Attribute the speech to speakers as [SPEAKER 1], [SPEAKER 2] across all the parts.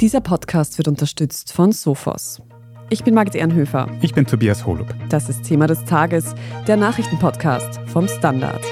[SPEAKER 1] Dieser Podcast wird unterstützt von Sophos. Ich bin Margit Ehrenhöfer.
[SPEAKER 2] Ich bin Tobias Holub.
[SPEAKER 1] Das ist Thema des Tages, der Nachrichtenpodcast vom Standard.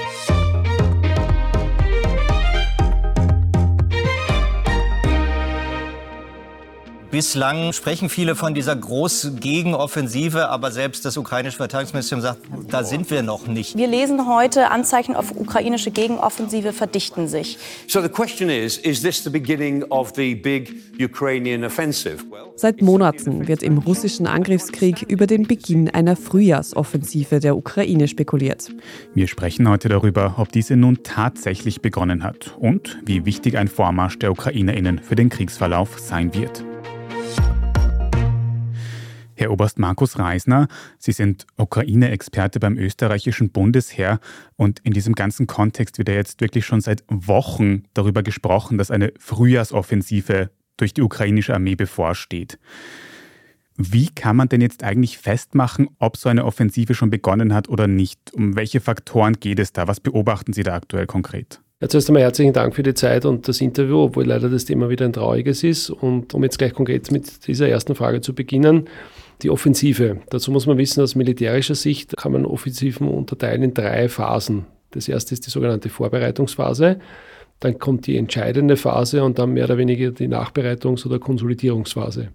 [SPEAKER 3] Bislang sprechen viele von dieser großen Gegenoffensive, aber selbst das ukrainische Verteidigungsministerium sagt, da sind wir noch nicht.
[SPEAKER 4] Wir lesen heute, Anzeichen auf ukrainische Gegenoffensive verdichten sich.
[SPEAKER 5] So the question is, is this the beginning of the big Ukrainian offensive?
[SPEAKER 1] Seit Monaten wird im russischen Angriffskrieg über den Beginn einer Frühjahrsoffensive der Ukraine spekuliert.
[SPEAKER 2] Wir sprechen heute darüber, ob diese nun tatsächlich begonnen hat und wie wichtig ein Vormarsch der Ukrainerinnen für den Kriegsverlauf sein wird. Herr Oberst Markus Reisner, Sie sind Ukraine-Experte beim österreichischen Bundesheer und in diesem ganzen Kontext wird ja jetzt wirklich schon seit Wochen darüber gesprochen, dass eine Frühjahrsoffensive durch die ukrainische Armee bevorsteht. Wie kann man denn jetzt eigentlich festmachen, ob so eine Offensive schon begonnen hat oder nicht? Um welche Faktoren geht es da? Was beobachten Sie da aktuell konkret?
[SPEAKER 6] Ja, zuerst einmal herzlichen Dank für die Zeit und das Interview, obwohl leider das Thema wieder ein trauriges ist. Und um jetzt gleich konkret mit dieser ersten Frage zu beginnen, die Offensive. Dazu muss man wissen, aus militärischer Sicht kann man Offensiven unterteilen in drei Phasen. Das erste ist die sogenannte Vorbereitungsphase. Dann kommt die entscheidende Phase und dann mehr oder weniger die Nachbereitungs- oder Konsolidierungsphase.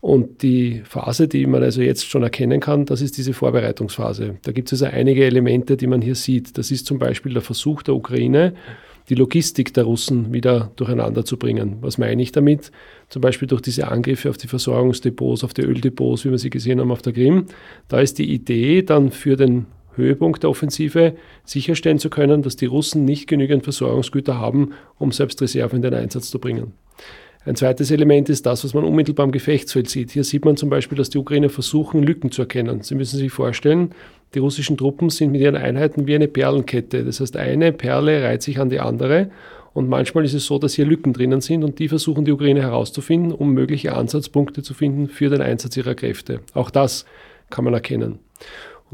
[SPEAKER 6] Und die Phase, die man also jetzt schon erkennen kann, das ist diese Vorbereitungsphase. Da gibt es also einige Elemente, die man hier sieht. Das ist zum Beispiel der Versuch der Ukraine, die Logistik der Russen wieder durcheinander zu bringen. Was meine ich damit? Zum Beispiel durch diese Angriffe auf die Versorgungsdepots, auf die Öldepots, wie wir sie gesehen haben auf der Krim. Da ist die Idee dann für den Höhepunkt der Offensive sicherstellen zu können, dass die Russen nicht genügend Versorgungsgüter haben, um selbst Reserven in den Einsatz zu bringen. Ein zweites Element ist das, was man unmittelbar am Gefechtsfeld sieht. Hier sieht man zum Beispiel, dass die Ukrainer versuchen, Lücken zu erkennen. Sie müssen sich vorstellen, die russischen Truppen sind mit ihren Einheiten wie eine Perlenkette. Das heißt, eine Perle reiht sich an die andere und manchmal ist es so, dass hier Lücken drinnen sind und die versuchen die Ukraine herauszufinden, um mögliche Ansatzpunkte zu finden für den Einsatz ihrer Kräfte. Auch das kann man erkennen.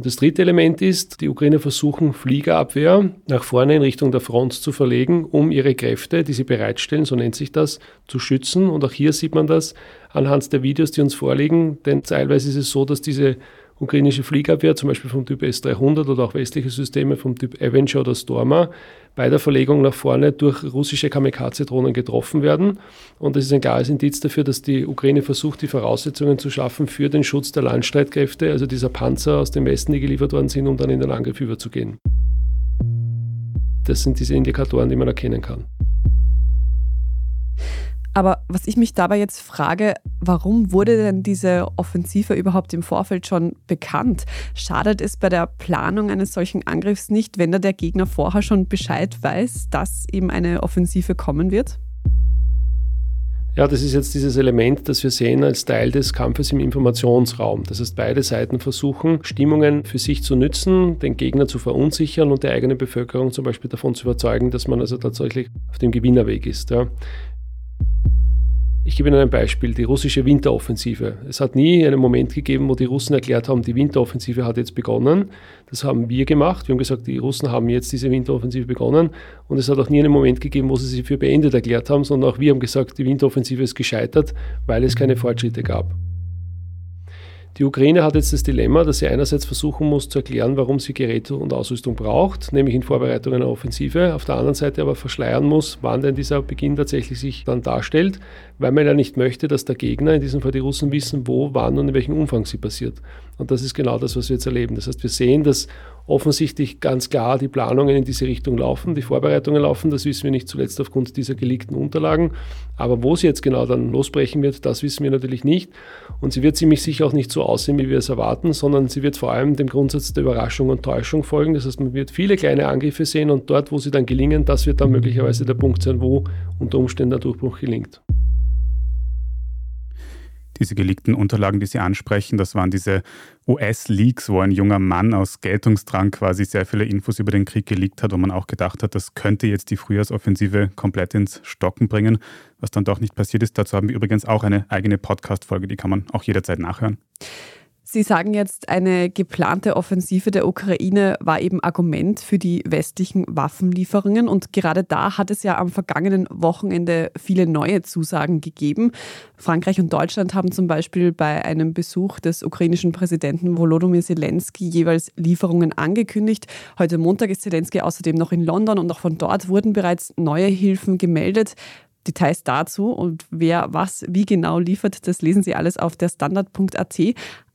[SPEAKER 6] Und das dritte Element ist, die Ukrainer versuchen, Fliegerabwehr nach vorne in Richtung der Front zu verlegen, um ihre Kräfte, die sie bereitstellen, so nennt sich das, zu schützen. Und auch hier sieht man das anhand der Videos, die uns vorliegen, denn teilweise ist es so, dass diese ukrainische Fliegerabwehr, zum Beispiel vom Typ S-300 oder auch westliche Systeme vom Typ Avenger oder Stormer, bei der Verlegung nach vorne durch russische Kamikaze-Drohnen getroffen werden. Und das ist ein klares Indiz dafür, dass die Ukraine versucht, die Voraussetzungen zu schaffen für den Schutz der Landstreitkräfte, also dieser Panzer aus dem Westen, die geliefert worden sind, um dann in den Angriff überzugehen. Das sind diese Indikatoren, die man erkennen kann.
[SPEAKER 1] Aber was ich mich dabei jetzt frage, warum wurde denn diese Offensive überhaupt im Vorfeld schon bekannt? Schadet es bei der Planung eines solchen Angriffs nicht, wenn da der Gegner vorher schon Bescheid weiß, dass eben eine Offensive kommen wird?
[SPEAKER 6] Ja, das ist jetzt dieses Element, das wir sehen als Teil des Kampfes im Informationsraum. Das heißt, beide Seiten versuchen, Stimmungen für sich zu nützen, den Gegner zu verunsichern und die eigene Bevölkerung zum Beispiel davon zu überzeugen, dass man also tatsächlich auf dem Gewinnerweg ist. Ja. Ich gebe Ihnen ein Beispiel, die russische Winteroffensive. Es hat nie einen Moment gegeben, wo die Russen erklärt haben, die Winteroffensive hat jetzt begonnen. Das haben wir gemacht. Wir haben gesagt, die Russen haben jetzt diese Winteroffensive begonnen. Und es hat auch nie einen Moment gegeben, wo sie sie für beendet erklärt haben, sondern auch wir haben gesagt, die Winteroffensive ist gescheitert, weil es keine Fortschritte gab. Die Ukraine hat jetzt das Dilemma, dass sie einerseits versuchen muss zu erklären, warum sie Geräte und Ausrüstung braucht, nämlich in Vorbereitung einer Offensive, auf der anderen Seite aber verschleiern muss, wann denn dieser Beginn tatsächlich sich dann darstellt, weil man ja nicht möchte, dass der Gegner, in diesem Fall die Russen, wissen, wo, wann und in welchem Umfang sie passiert. Und das ist genau das, was wir jetzt erleben. Das heißt, wir sehen, dass offensichtlich ganz klar die Planungen in diese Richtung laufen, die Vorbereitungen laufen, das wissen wir nicht zuletzt aufgrund dieser geleakten Unterlagen. Aber wo sie jetzt genau dann losbrechen wird, das wissen wir natürlich nicht. Und sie wird ziemlich sicher auch nicht so aussehen, wie wir es erwarten, sondern sie wird vor allem dem Grundsatz der Überraschung und Täuschung folgen. Das heißt, man wird viele kleine Angriffe sehen und dort, wo sie dann gelingen, das wird dann möglicherweise der Punkt sein, wo unter Umständen der Durchbruch gelingt.
[SPEAKER 2] Diese geleakten Unterlagen, die Sie ansprechen, das waren diese US-Leaks, wo ein junger Mann aus Geltungsdrang quasi sehr viele Infos über den Krieg geleakt hat, wo man auch gedacht hat, das könnte jetzt die Frühjahrsoffensive komplett ins Stocken bringen, was dann doch nicht passiert ist. Dazu haben wir übrigens auch eine eigene Podcast-Folge, die kann man auch jederzeit nachhören.
[SPEAKER 1] Sie sagen jetzt, eine geplante Offensive der Ukraine war eben Argument für die westlichen Waffenlieferungen. Und gerade da hat es ja am vergangenen Wochenende viele neue Zusagen gegeben. Frankreich und Deutschland haben zum Beispiel bei einem Besuch des ukrainischen Präsidenten Volodymyr Zelensky jeweils Lieferungen angekündigt. Heute Montag ist Zelensky außerdem noch in London und auch von dort wurden bereits neue Hilfen gemeldet. Details dazu und wer was wie genau liefert, das lesen Sie alles auf der Standard.at.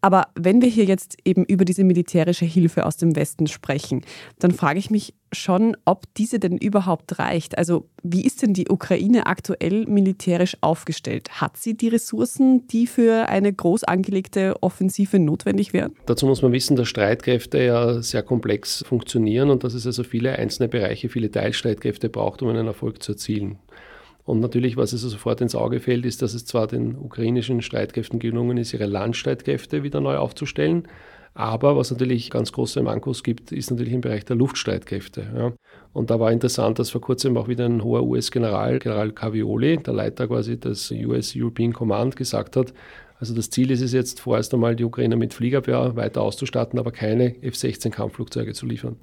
[SPEAKER 1] Aber wenn wir hier jetzt eben über diese militärische Hilfe aus dem Westen sprechen, dann frage ich mich schon, ob diese denn überhaupt reicht. Also wie ist denn die Ukraine aktuell militärisch aufgestellt? Hat sie die Ressourcen, die für eine groß angelegte Offensive notwendig wären?
[SPEAKER 6] Dazu muss man wissen, dass Streitkräfte ja sehr komplex funktionieren und dass es also viele einzelne Bereiche, viele Teilstreitkräfte braucht, um einen Erfolg zu erzielen. Und natürlich, was es sofort ins Auge fällt, ist, dass es zwar den ukrainischen Streitkräften gelungen ist, ihre Landstreitkräfte wieder neu aufzustellen, aber was natürlich ganz große Mankos gibt, ist natürlich im Bereich der Luftstreitkräfte. Ja. Und da war interessant, dass vor kurzem auch wieder ein hoher US-General, General Cavioli, der Leiter quasi des US European Command, gesagt hat, also das Ziel ist es jetzt vorerst einmal, die Ukraine mit Fliegerwehr weiter auszustatten, aber keine F-16-Kampfflugzeuge zu liefern.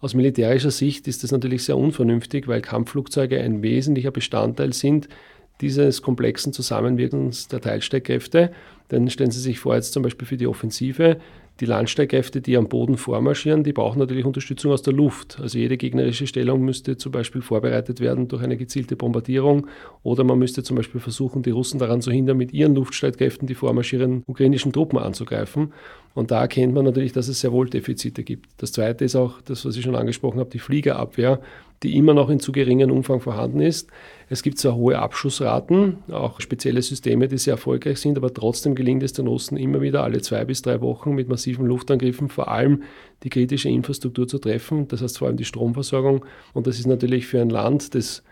[SPEAKER 6] Aus militärischer Sicht ist das natürlich sehr unvernünftig, weil Kampfflugzeuge ein wesentlicher Bestandteil sind dieses komplexen Zusammenwirkens der Teilstreitkräfte. Denn stellen Sie sich vor, jetzt zum Beispiel für die Offensive, die Landstreitkräfte, die am Boden vormarschieren, die brauchen natürlich Unterstützung aus der Luft. Also jede gegnerische Stellung müsste zum Beispiel vorbereitet werden durch eine gezielte Bombardierung oder man müsste zum Beispiel versuchen, die Russen daran zu hindern, mit ihren Luftstreitkräften die vormarschierenden ukrainischen Truppen anzugreifen. Und da erkennt man natürlich, dass es sehr wohl Defizite gibt. Das Zweite ist auch das, was ich schon angesprochen habe, die Fliegerabwehr, die immer noch in zu geringem Umfang vorhanden ist. Es gibt zwar hohe Abschussraten, auch spezielle Systeme, die sehr erfolgreich sind, aber trotzdem gelingt es den Russen immer wieder alle zwei bis drei Wochen mit massiven Luftangriffen vor allem die kritische Infrastruktur zu treffen, das heißt vor allem die Stromversorgung. Und das ist natürlich für ein Land, das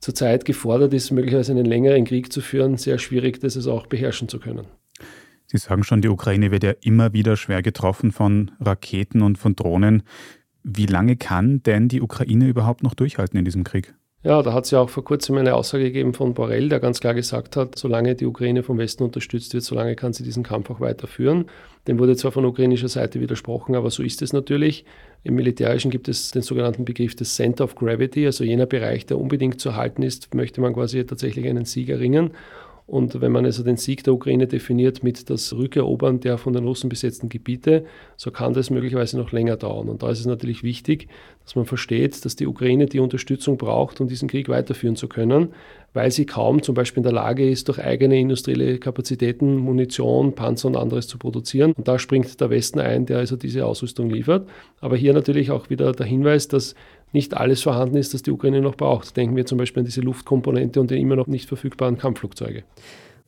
[SPEAKER 6] zurzeit gefordert ist, möglicherweise einen längeren Krieg zu führen, sehr schwierig, das es auch beherrschen zu können.
[SPEAKER 2] Sie sagen schon, die Ukraine wird ja immer wieder schwer getroffen von Raketen und von Drohnen. Wie lange kann denn die Ukraine überhaupt noch durchhalten in diesem Krieg?
[SPEAKER 6] Ja, da hat es ja auch vor kurzem eine Aussage gegeben von Borrell, der ganz klar gesagt hat, solange die Ukraine vom Westen unterstützt wird, solange kann sie diesen Kampf auch weiterführen. Dem wurde zwar von ukrainischer Seite widersprochen, aber so ist es natürlich. Im Militärischen gibt es den sogenannten Begriff des Center of Gravity, also jener Bereich, der unbedingt zu halten ist, möchte man quasi tatsächlich einen Sieg erringen. Und wenn man also den Sieg der Ukraine definiert mit das Rückerobern der von den Russen besetzten Gebiete, so kann das möglicherweise noch länger dauern. Und da ist es natürlich wichtig, dass man versteht, dass die Ukraine die Unterstützung braucht, um diesen Krieg weiterführen zu können, weil sie kaum zum Beispiel in der Lage ist, durch eigene industrielle Kapazitäten Munition, Panzer und anderes zu produzieren. Und da springt der Westen ein, der also diese Ausrüstung liefert. Aber hier natürlich auch wieder der Hinweis, dass nicht alles vorhanden ist, das die Ukraine noch braucht. Denken wir zum Beispiel an diese Luftkomponente und die immer noch nicht verfügbaren Kampfflugzeuge.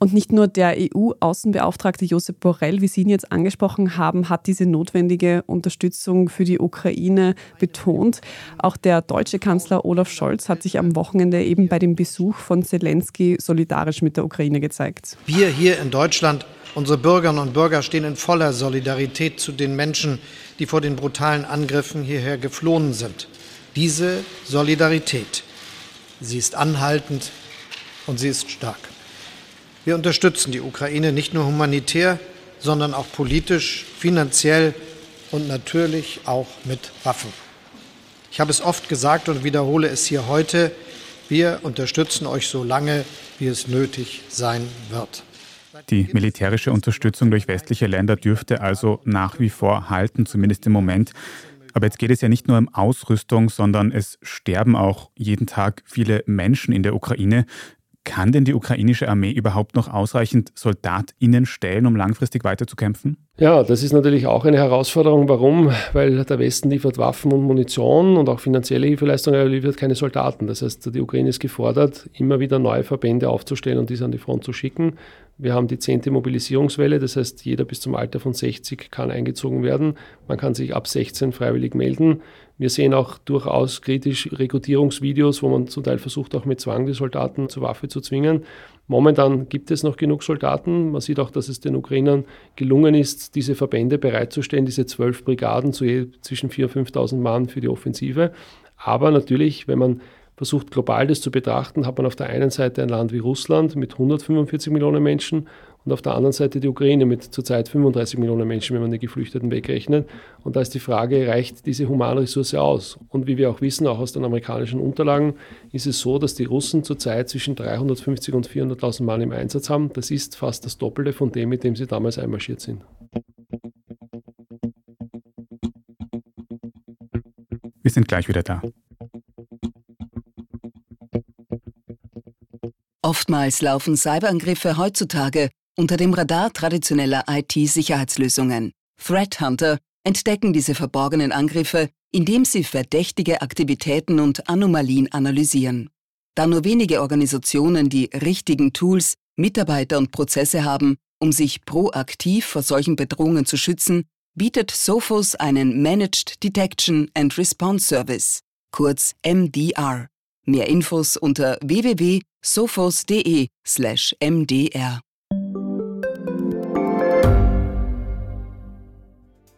[SPEAKER 1] Und nicht nur der EU-Außenbeauftragte Josep Borrell, wie Sie ihn jetzt angesprochen haben, hat diese notwendige Unterstützung für die Ukraine betont. Auch der deutsche Kanzler Olaf Scholz hat sich am Wochenende eben bei dem Besuch von Zelensky solidarisch mit der Ukraine gezeigt.
[SPEAKER 7] Wir hier in Deutschland, unsere Bürgerinnen und Bürger stehen in voller Solidarität zu den Menschen, die vor den brutalen Angriffen hierher geflohen sind. Diese Solidarität, sie ist anhaltend und sie ist stark. Wir unterstützen die Ukraine nicht nur humanitär, sondern auch politisch, finanziell und natürlich auch mit Waffen. Ich habe es oft gesagt und wiederhole es hier heute, wir unterstützen euch so lange, wie es nötig sein wird.
[SPEAKER 2] Die militärische Unterstützung durch westliche Länder dürfte also nach wie vor halten, zumindest im Moment. Aber jetzt geht es ja nicht nur um Ausrüstung, sondern es sterben auch jeden Tag viele Menschen in der Ukraine. Kann denn die ukrainische Armee überhaupt noch ausreichend SoldatInnen stellen, um langfristig weiterzukämpfen?
[SPEAKER 6] Ja, das ist natürlich auch eine Herausforderung. Warum? Weil der Westen liefert Waffen und Munition und auch finanzielle Hilfeleistungen, aber liefert keine Soldaten. Das heißt, die Ukraine ist gefordert, immer wieder neue Verbände aufzustellen und diese an die Front zu schicken. Wir haben die zehnte Mobilisierungswelle, das heißt, jeder bis zum Alter von 60 kann eingezogen werden. Man kann sich ab 16 freiwillig melden. Wir sehen auch durchaus kritisch Rekrutierungsvideos, wo man zum Teil versucht, auch mit Zwang die Soldaten zur Waffe zu zwingen. Momentan gibt es noch genug Soldaten. Man sieht auch, dass es den Ukrainern gelungen ist, diese Verbände bereitzustellen, diese zwölf Brigaden zu je zwischen 4.000 und 5.000 Mann für die Offensive. Aber natürlich, wenn man versucht global das zu betrachten, hat man auf der einen Seite ein Land wie Russland mit 145 Millionen Menschen und auf der anderen Seite die Ukraine mit zurzeit 35 Millionen Menschen, wenn man die Geflüchteten wegrechnet. Und da ist die Frage, reicht diese Humanressource aus? Und wie wir auch wissen, auch aus den amerikanischen Unterlagen, ist es so, dass die Russen zurzeit zwischen 350 und 400.000 Mann im Einsatz haben. Das ist fast das Doppelte von dem, mit dem sie damals einmarschiert sind.
[SPEAKER 2] Wir sind gleich wieder da.
[SPEAKER 8] Oftmals laufen Cyberangriffe heutzutage unter dem Radar traditioneller IT-Sicherheitslösungen. Threat Hunter entdecken diese verborgenen Angriffe, indem sie verdächtige Aktivitäten und Anomalien analysieren. Da nur wenige Organisationen die richtigen Tools, Mitarbeiter und Prozesse haben, um sich proaktiv vor solchen Bedrohungen zu schützen, bietet Sophos einen Managed Detection and Response Service, kurz MDR. Mehr Infos unter www.sophos.de/mdr.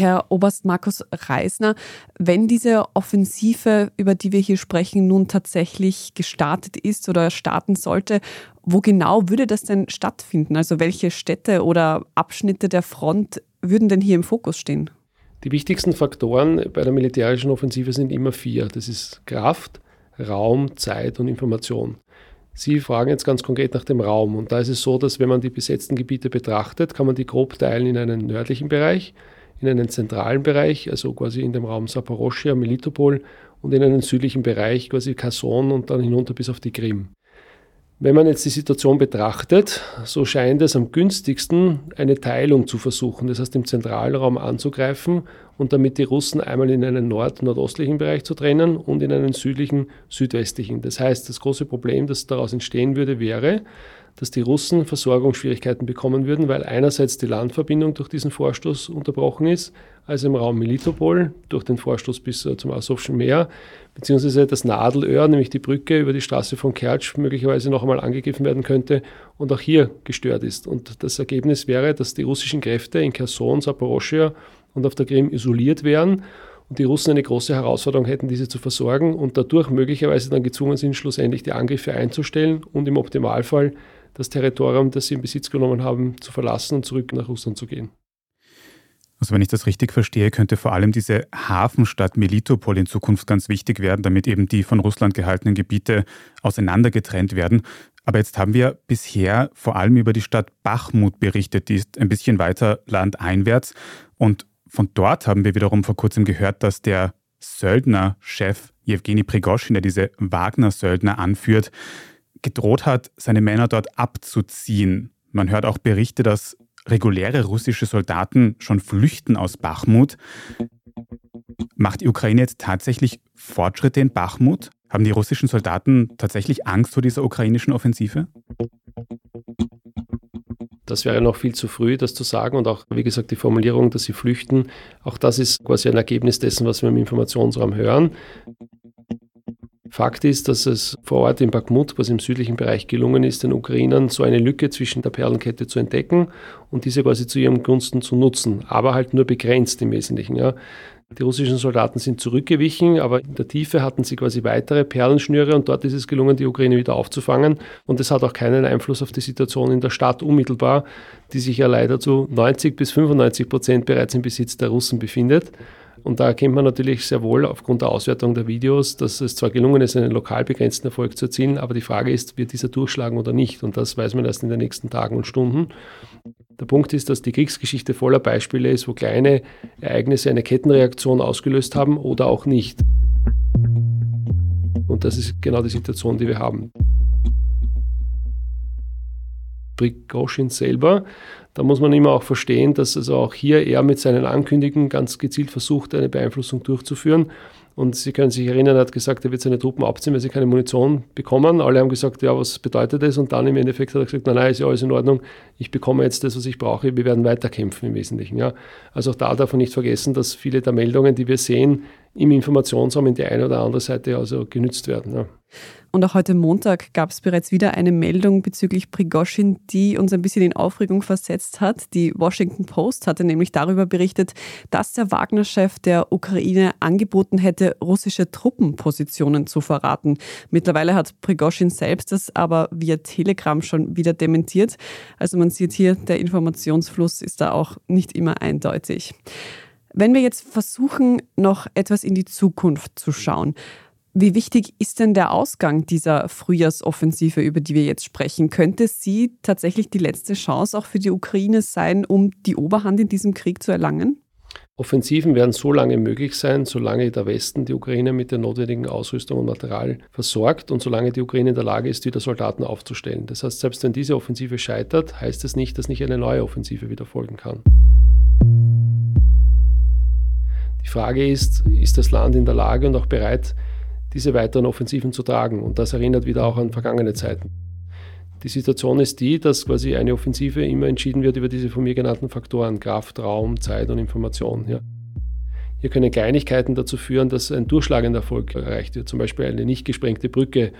[SPEAKER 1] Herr Oberst Markus Reisner, wenn diese Offensive, über die wir hier sprechen, nun tatsächlich gestartet ist oder starten sollte, wo genau würde das denn stattfinden? Also welche Städte oder Abschnitte der Front würden denn hier im Fokus stehen?
[SPEAKER 6] Die wichtigsten Faktoren bei der militärischen Offensive sind immer vier. Das ist Kraft, Raum, Zeit und Information. Sie fragen jetzt ganz konkret nach dem Raum. Und da ist es so, dass wenn man die besetzten Gebiete betrachtet, kann man die grob teilen in einen nördlichen Bereich, in einen zentralen Bereich, also quasi in dem Raum Saporoschia, Melitopol und in einen südlichen Bereich, quasi Kherson und dann hinunter bis auf die Krim. Wenn man jetzt die Situation betrachtet, so scheint es am günstigsten, eine Teilung zu versuchen, das heißt im Zentralraum anzugreifen und damit die Russen einmal in einen nord-nordostlichen Bereich zu trennen und in einen südlichen, südwestlichen. Das heißt, das große Problem, das daraus entstehen würde, wäre, dass die Russen Versorgungsschwierigkeiten bekommen würden, weil einerseits die Landverbindung durch diesen Vorstoß unterbrochen ist, also im Raum Melitopol durch den Vorstoß bis äh, zum Asowschen Meer, beziehungsweise das Nadelöhr, nämlich die Brücke über die Straße von Kertsch, möglicherweise noch einmal angegriffen werden könnte und auch hier gestört ist. Und das Ergebnis wäre, dass die russischen Kräfte in Kherson, Saporoschia und auf der Krim isoliert wären und die Russen eine große Herausforderung hätten, diese zu versorgen und dadurch möglicherweise dann gezwungen sind, schlussendlich die Angriffe einzustellen und im Optimalfall das Territorium, das sie in Besitz genommen haben, zu verlassen und zurück nach Russland zu gehen.
[SPEAKER 2] Also wenn ich das richtig verstehe, könnte vor allem diese Hafenstadt Melitopol in Zukunft ganz wichtig werden, damit eben die von Russland gehaltenen Gebiete auseinandergetrennt werden. Aber jetzt haben wir bisher vor allem über die Stadt Bachmut berichtet, die ist ein bisschen weiter landeinwärts. Und von dort haben wir wiederum vor kurzem gehört, dass der Söldnerchef Jewgeni Prigoschin, der diese Wagner-Söldner anführt, gedroht hat, seine Männer dort abzuziehen. Man hört auch Berichte, dass reguläre russische Soldaten schon flüchten aus Bachmut. Macht die Ukraine jetzt tatsächlich Fortschritte in Bachmut? Haben die russischen Soldaten tatsächlich Angst vor dieser ukrainischen Offensive?
[SPEAKER 6] Das wäre noch viel zu früh, das zu sagen. Und auch, wie gesagt, die Formulierung, dass sie flüchten, auch das ist quasi ein Ergebnis dessen, was wir im Informationsraum hören. Fakt ist, dass es vor Ort in Bakhmut, was im südlichen Bereich gelungen ist, den Ukrainern so eine Lücke zwischen der Perlenkette zu entdecken und diese quasi zu ihrem Gunsten zu nutzen, aber halt nur begrenzt im Wesentlichen. Ja. Die russischen Soldaten sind zurückgewichen, aber in der Tiefe hatten sie quasi weitere Perlenschnüre und dort ist es gelungen, die Ukraine wieder aufzufangen. Und es hat auch keinen Einfluss auf die Situation in der Stadt unmittelbar, die sich ja leider zu 90 bis 95 Prozent bereits im Besitz der Russen befindet. Und da erkennt man natürlich sehr wohl aufgrund der Auswertung der Videos, dass es zwar gelungen ist, einen lokal begrenzten Erfolg zu erzielen, aber die Frage ist, wird dieser durchschlagen oder nicht? Und das weiß man erst in den nächsten Tagen und Stunden. Der Punkt ist, dass die Kriegsgeschichte voller Beispiele ist, wo kleine Ereignisse eine Kettenreaktion ausgelöst haben oder auch nicht. Und das ist genau die Situation, die wir haben. Prigozhin selber. Da muss man immer auch verstehen, dass also auch hier er mit seinen Ankündigungen ganz gezielt versucht, eine Beeinflussung durchzuführen. Und Sie können sich erinnern, er hat gesagt, er wird seine Truppen abziehen, weil sie keine Munition bekommen. Alle haben gesagt, ja, was bedeutet das? Und dann im Endeffekt hat er gesagt, nein, nein, ist ja alles in Ordnung. Ich bekomme jetzt das, was ich brauche. Wir werden weiterkämpfen im Wesentlichen. Ja. Also auch da darf man nicht vergessen, dass viele der Meldungen, die wir sehen, im Informationsraum in die eine oder andere Seite also genützt werden. Ja.
[SPEAKER 1] Und auch heute Montag gab es bereits wieder eine Meldung bezüglich Prigoschin, die uns ein bisschen in Aufregung versetzt hat. Die Washington Post hatte nämlich darüber berichtet, dass der Wagner-Chef der Ukraine angeboten hätte, russische Truppenpositionen zu verraten. Mittlerweile hat Prigoschin selbst das aber via Telegram schon wieder dementiert. Also man sieht hier, der Informationsfluss ist da auch nicht immer eindeutig. Wenn wir jetzt versuchen, noch etwas in die Zukunft zu schauen, wie wichtig ist denn der Ausgang dieser Frühjahrsoffensive, über die wir jetzt sprechen? Könnte sie tatsächlich die letzte Chance auch für die Ukraine sein, um die Oberhand in diesem Krieg zu erlangen?
[SPEAKER 6] Offensiven werden so lange möglich sein, solange der Westen die Ukraine mit der notwendigen Ausrüstung und Material versorgt und solange die Ukraine in der Lage ist, wieder Soldaten aufzustellen. Das heißt, selbst wenn diese Offensive scheitert, heißt es das nicht, dass nicht eine neue Offensive wieder folgen kann. Die Frage ist, ist das Land in der Lage und auch bereit, diese weiteren Offensiven zu tragen. Und das erinnert wieder auch an vergangene Zeiten. Die Situation ist die, dass quasi eine Offensive immer entschieden wird über diese von mir genannten Faktoren Kraft, Raum, Zeit und Information. Ja. Hier können Kleinigkeiten dazu führen, dass ein durchschlagender Erfolg erreicht wird, zum Beispiel eine nicht gesprengte Brücke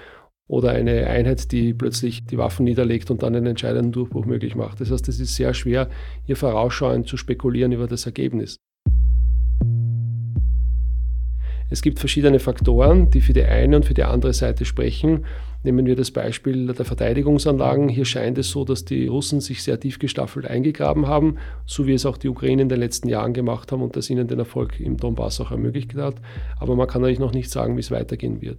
[SPEAKER 6] oder eine Einheit, die plötzlich die Waffen niederlegt und dann einen entscheidenden Durchbruch möglich macht. Das heißt, es ist sehr schwer, hier vorausschauend zu spekulieren über das Ergebnis. Es gibt verschiedene Faktoren, die für die eine und für die andere Seite sprechen. Nehmen wir das Beispiel der Verteidigungsanlagen. Hier scheint es so, dass die Russen sich sehr tief gestaffelt eingegraben haben, so wie es auch die Ukraine in den letzten Jahren gemacht haben und das ihnen den Erfolg im Donbass auch ermöglicht hat. Aber man kann natürlich noch nicht sagen, wie es weitergehen wird.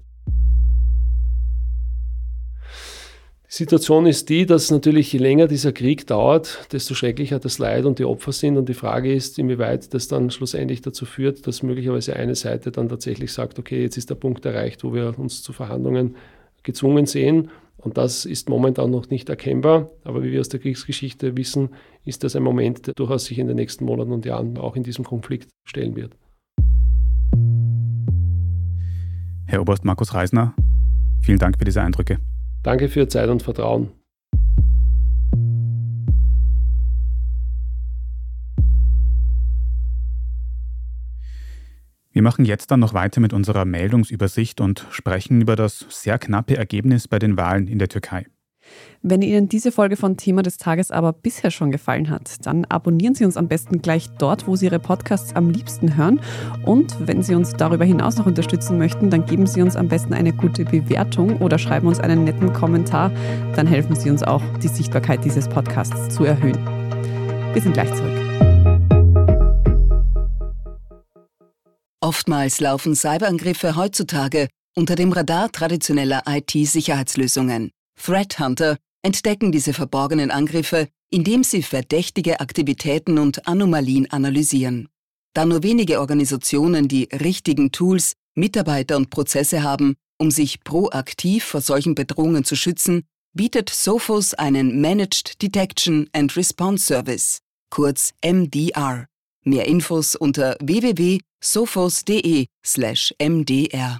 [SPEAKER 6] Die Situation ist die, dass natürlich je länger dieser Krieg dauert, desto schrecklicher das Leid und die Opfer sind. Und die Frage ist, inwieweit das dann schlussendlich dazu führt, dass möglicherweise eine Seite dann tatsächlich sagt, okay, jetzt ist der Punkt erreicht, wo wir uns zu Verhandlungen gezwungen sehen. Und das ist momentan noch nicht erkennbar. Aber wie wir aus der Kriegsgeschichte wissen, ist das ein Moment, der durchaus sich in den nächsten Monaten und Jahren auch in diesem Konflikt stellen wird.
[SPEAKER 2] Herr Oberst Markus Reisner, vielen Dank für diese Eindrücke.
[SPEAKER 6] Danke für Ihre Zeit und Vertrauen.
[SPEAKER 2] Wir machen jetzt dann noch weiter mit unserer Meldungsübersicht und sprechen über das sehr knappe Ergebnis bei den Wahlen in der Türkei.
[SPEAKER 1] Wenn Ihnen diese Folge von Thema des Tages aber bisher schon gefallen hat, dann abonnieren Sie uns am besten gleich dort, wo Sie Ihre Podcasts am liebsten hören. Und wenn Sie uns darüber hinaus noch unterstützen möchten, dann geben Sie uns am besten eine gute Bewertung oder schreiben uns einen netten Kommentar. Dann helfen Sie uns auch, die Sichtbarkeit dieses Podcasts zu erhöhen. Wir sind gleich zurück.
[SPEAKER 8] Oftmals laufen Cyberangriffe heutzutage unter dem Radar traditioneller IT-Sicherheitslösungen. Threat Hunter entdecken diese verborgenen Angriffe, indem sie verdächtige Aktivitäten und Anomalien analysieren. Da nur wenige Organisationen die richtigen Tools, Mitarbeiter und Prozesse haben, um sich proaktiv vor solchen Bedrohungen zu schützen, bietet Sophos einen Managed Detection and Response Service, kurz MDR. Mehr Infos unter www.sophos.de/mdr.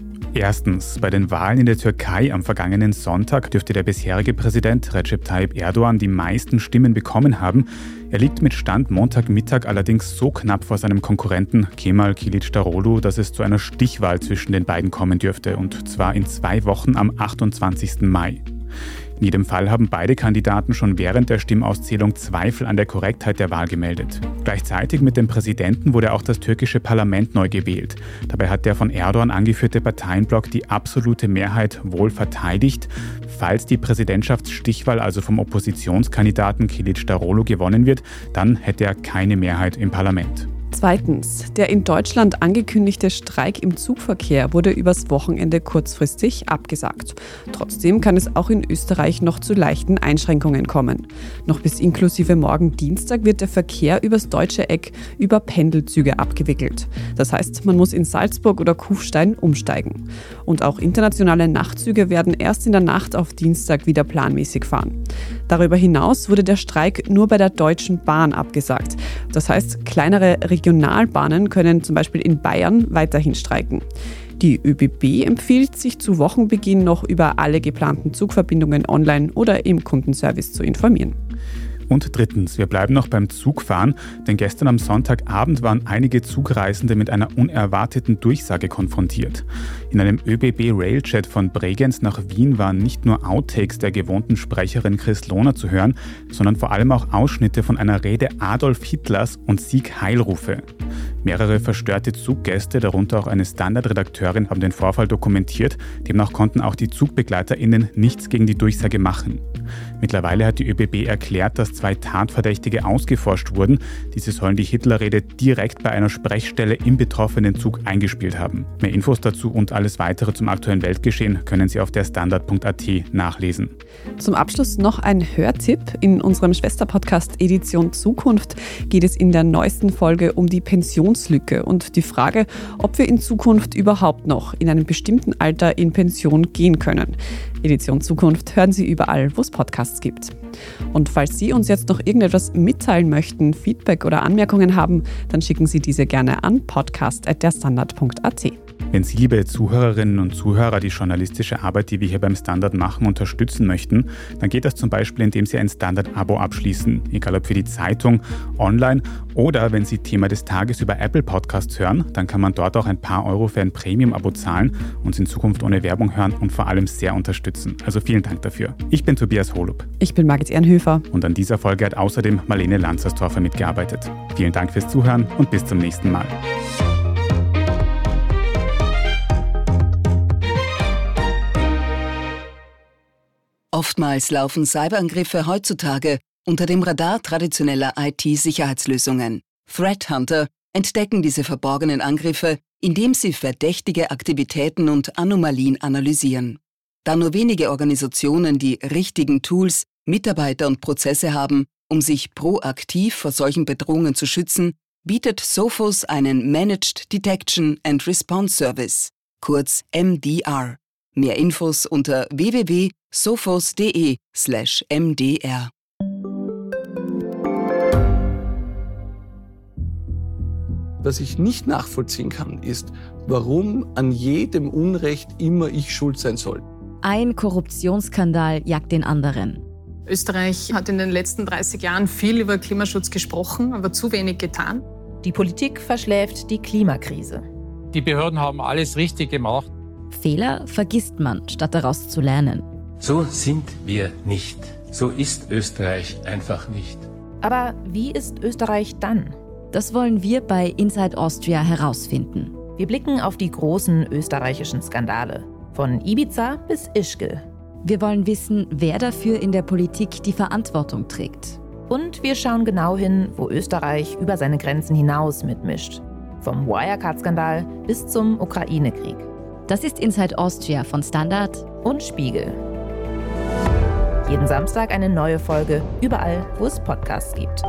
[SPEAKER 2] Erstens, bei den Wahlen in der Türkei am vergangenen Sonntag dürfte der bisherige Präsident Recep Tayyip Erdogan die meisten Stimmen bekommen haben. Er liegt mit Stand Montagmittag allerdings so knapp vor seinem Konkurrenten Kemal Kilicdaroglu, dass es zu einer Stichwahl zwischen den beiden kommen dürfte, und zwar in zwei Wochen am 28. Mai. In jedem Fall haben beide Kandidaten schon während der Stimmauszählung Zweifel an der Korrektheit der Wahl gemeldet. Gleichzeitig mit dem Präsidenten wurde auch das türkische Parlament neu gewählt. Dabei hat der von Erdogan angeführte Parteienblock die absolute Mehrheit wohl verteidigt. Falls die Präsidentschaftsstichwahl also vom Oppositionskandidaten Kilic Darolo gewonnen wird, dann hätte er keine Mehrheit im Parlament.
[SPEAKER 1] Zweitens, der in Deutschland angekündigte Streik im Zugverkehr wurde übers Wochenende kurzfristig abgesagt. Trotzdem kann es auch in Österreich noch zu leichten Einschränkungen kommen. Noch bis inklusive morgen Dienstag wird der Verkehr übers deutsche Eck über Pendelzüge abgewickelt. Das heißt, man muss in Salzburg oder Kufstein umsteigen. Und auch internationale Nachtzüge werden erst in der Nacht auf Dienstag wieder planmäßig fahren. Darüber hinaus wurde der Streik nur bei der Deutschen Bahn abgesagt. Das heißt, kleinere Regionalbahnen können zum Beispiel in Bayern weiterhin streiken. Die ÖBB empfiehlt, sich zu Wochenbeginn noch über alle geplanten Zugverbindungen online oder im Kundenservice zu informieren.
[SPEAKER 2] Und drittens, wir bleiben noch beim Zugfahren, denn gestern am Sonntagabend waren einige Zugreisende mit einer unerwarteten Durchsage konfrontiert. In einem ÖBB-Railchat von Bregenz nach Wien waren nicht nur Outtakes der gewohnten Sprecherin Chris Lohner zu hören, sondern vor allem auch Ausschnitte von einer Rede Adolf Hitlers und Sieg-Heilrufe. Mehrere verstörte Zuggäste, darunter auch eine Standardredakteurin, haben den Vorfall dokumentiert. Demnach konnten auch die ZugbegleiterInnen nichts gegen die Durchsage machen. Mittlerweile hat die ÖBB erklärt, dass zwei Tatverdächtige ausgeforscht wurden. Diese sollen die Hitlerrede direkt bei einer Sprechstelle im betroffenen Zug eingespielt haben. Mehr Infos dazu und alles weitere zum aktuellen Weltgeschehen können Sie auf der Standard.at nachlesen.
[SPEAKER 1] Zum Abschluss noch ein Hörtipp. In unserem Schwesterpodcast Edition Zukunft geht es in der neuesten Folge um die Pensionslücke und die Frage, ob wir in Zukunft überhaupt noch in einem bestimmten Alter in Pension gehen können. Edition Zukunft hören Sie überall, wo es Podcasts gibt. Und falls Sie uns jetzt noch irgendetwas mitteilen möchten, Feedback oder Anmerkungen haben, dann schicken Sie diese gerne an podcast.derstandard.at.
[SPEAKER 2] Wenn Sie, liebe Zuhörerinnen und Zuhörer, die journalistische Arbeit, die wir hier beim Standard machen, unterstützen möchten, dann geht das zum Beispiel, indem Sie ein Standard-Abo abschließen, egal ob für die Zeitung, online oder wenn Sie Thema des Tages über Apple Podcasts hören, dann kann man dort auch ein paar Euro für ein Premium-Abo zahlen, uns in Zukunft ohne Werbung hören und vor allem sehr unterstützen. Also vielen Dank dafür. Ich bin Tobias Holub.
[SPEAKER 1] Ich bin Margit Ehrenhöfer.
[SPEAKER 2] Und an dieser Folge hat außerdem Marlene Lanzerstorfer mitgearbeitet. Vielen Dank fürs Zuhören und bis zum nächsten Mal.
[SPEAKER 8] Oftmals laufen Cyberangriffe heutzutage unter dem Radar traditioneller IT-Sicherheitslösungen. Threat Hunter entdecken diese verborgenen Angriffe, indem sie verdächtige Aktivitäten und Anomalien analysieren. Da nur wenige Organisationen die richtigen Tools, Mitarbeiter und Prozesse haben, um sich proaktiv vor solchen Bedrohungen zu schützen, bietet Sophos einen Managed Detection and Response Service, kurz MDR. Mehr Infos unter www.sophos.de/mdr.
[SPEAKER 9] Was ich nicht nachvollziehen kann, ist, warum an jedem Unrecht immer ich schuld sein soll.
[SPEAKER 10] Ein Korruptionsskandal jagt den anderen.
[SPEAKER 11] Österreich hat in den letzten 30 Jahren viel über Klimaschutz gesprochen, aber zu wenig getan.
[SPEAKER 12] Die Politik verschläft die Klimakrise.
[SPEAKER 13] Die Behörden haben alles richtig gemacht.
[SPEAKER 10] Fehler vergisst man, statt daraus zu lernen.
[SPEAKER 14] So sind wir nicht. So ist Österreich einfach nicht.
[SPEAKER 12] Aber wie ist Österreich dann?
[SPEAKER 10] Das wollen wir bei Inside Austria herausfinden.
[SPEAKER 12] Wir blicken auf die großen österreichischen Skandale. Von Ibiza bis Ischgl.
[SPEAKER 10] Wir wollen wissen, wer dafür in der Politik die Verantwortung trägt.
[SPEAKER 12] Und wir schauen genau hin, wo Österreich über seine Grenzen hinaus mitmischt. Vom Wirecard-Skandal bis zum Ukraine-Krieg.
[SPEAKER 10] Das ist Inside Austria von Standard
[SPEAKER 12] und Spiegel. Jeden Samstag eine neue Folge, überall, wo es Podcasts gibt.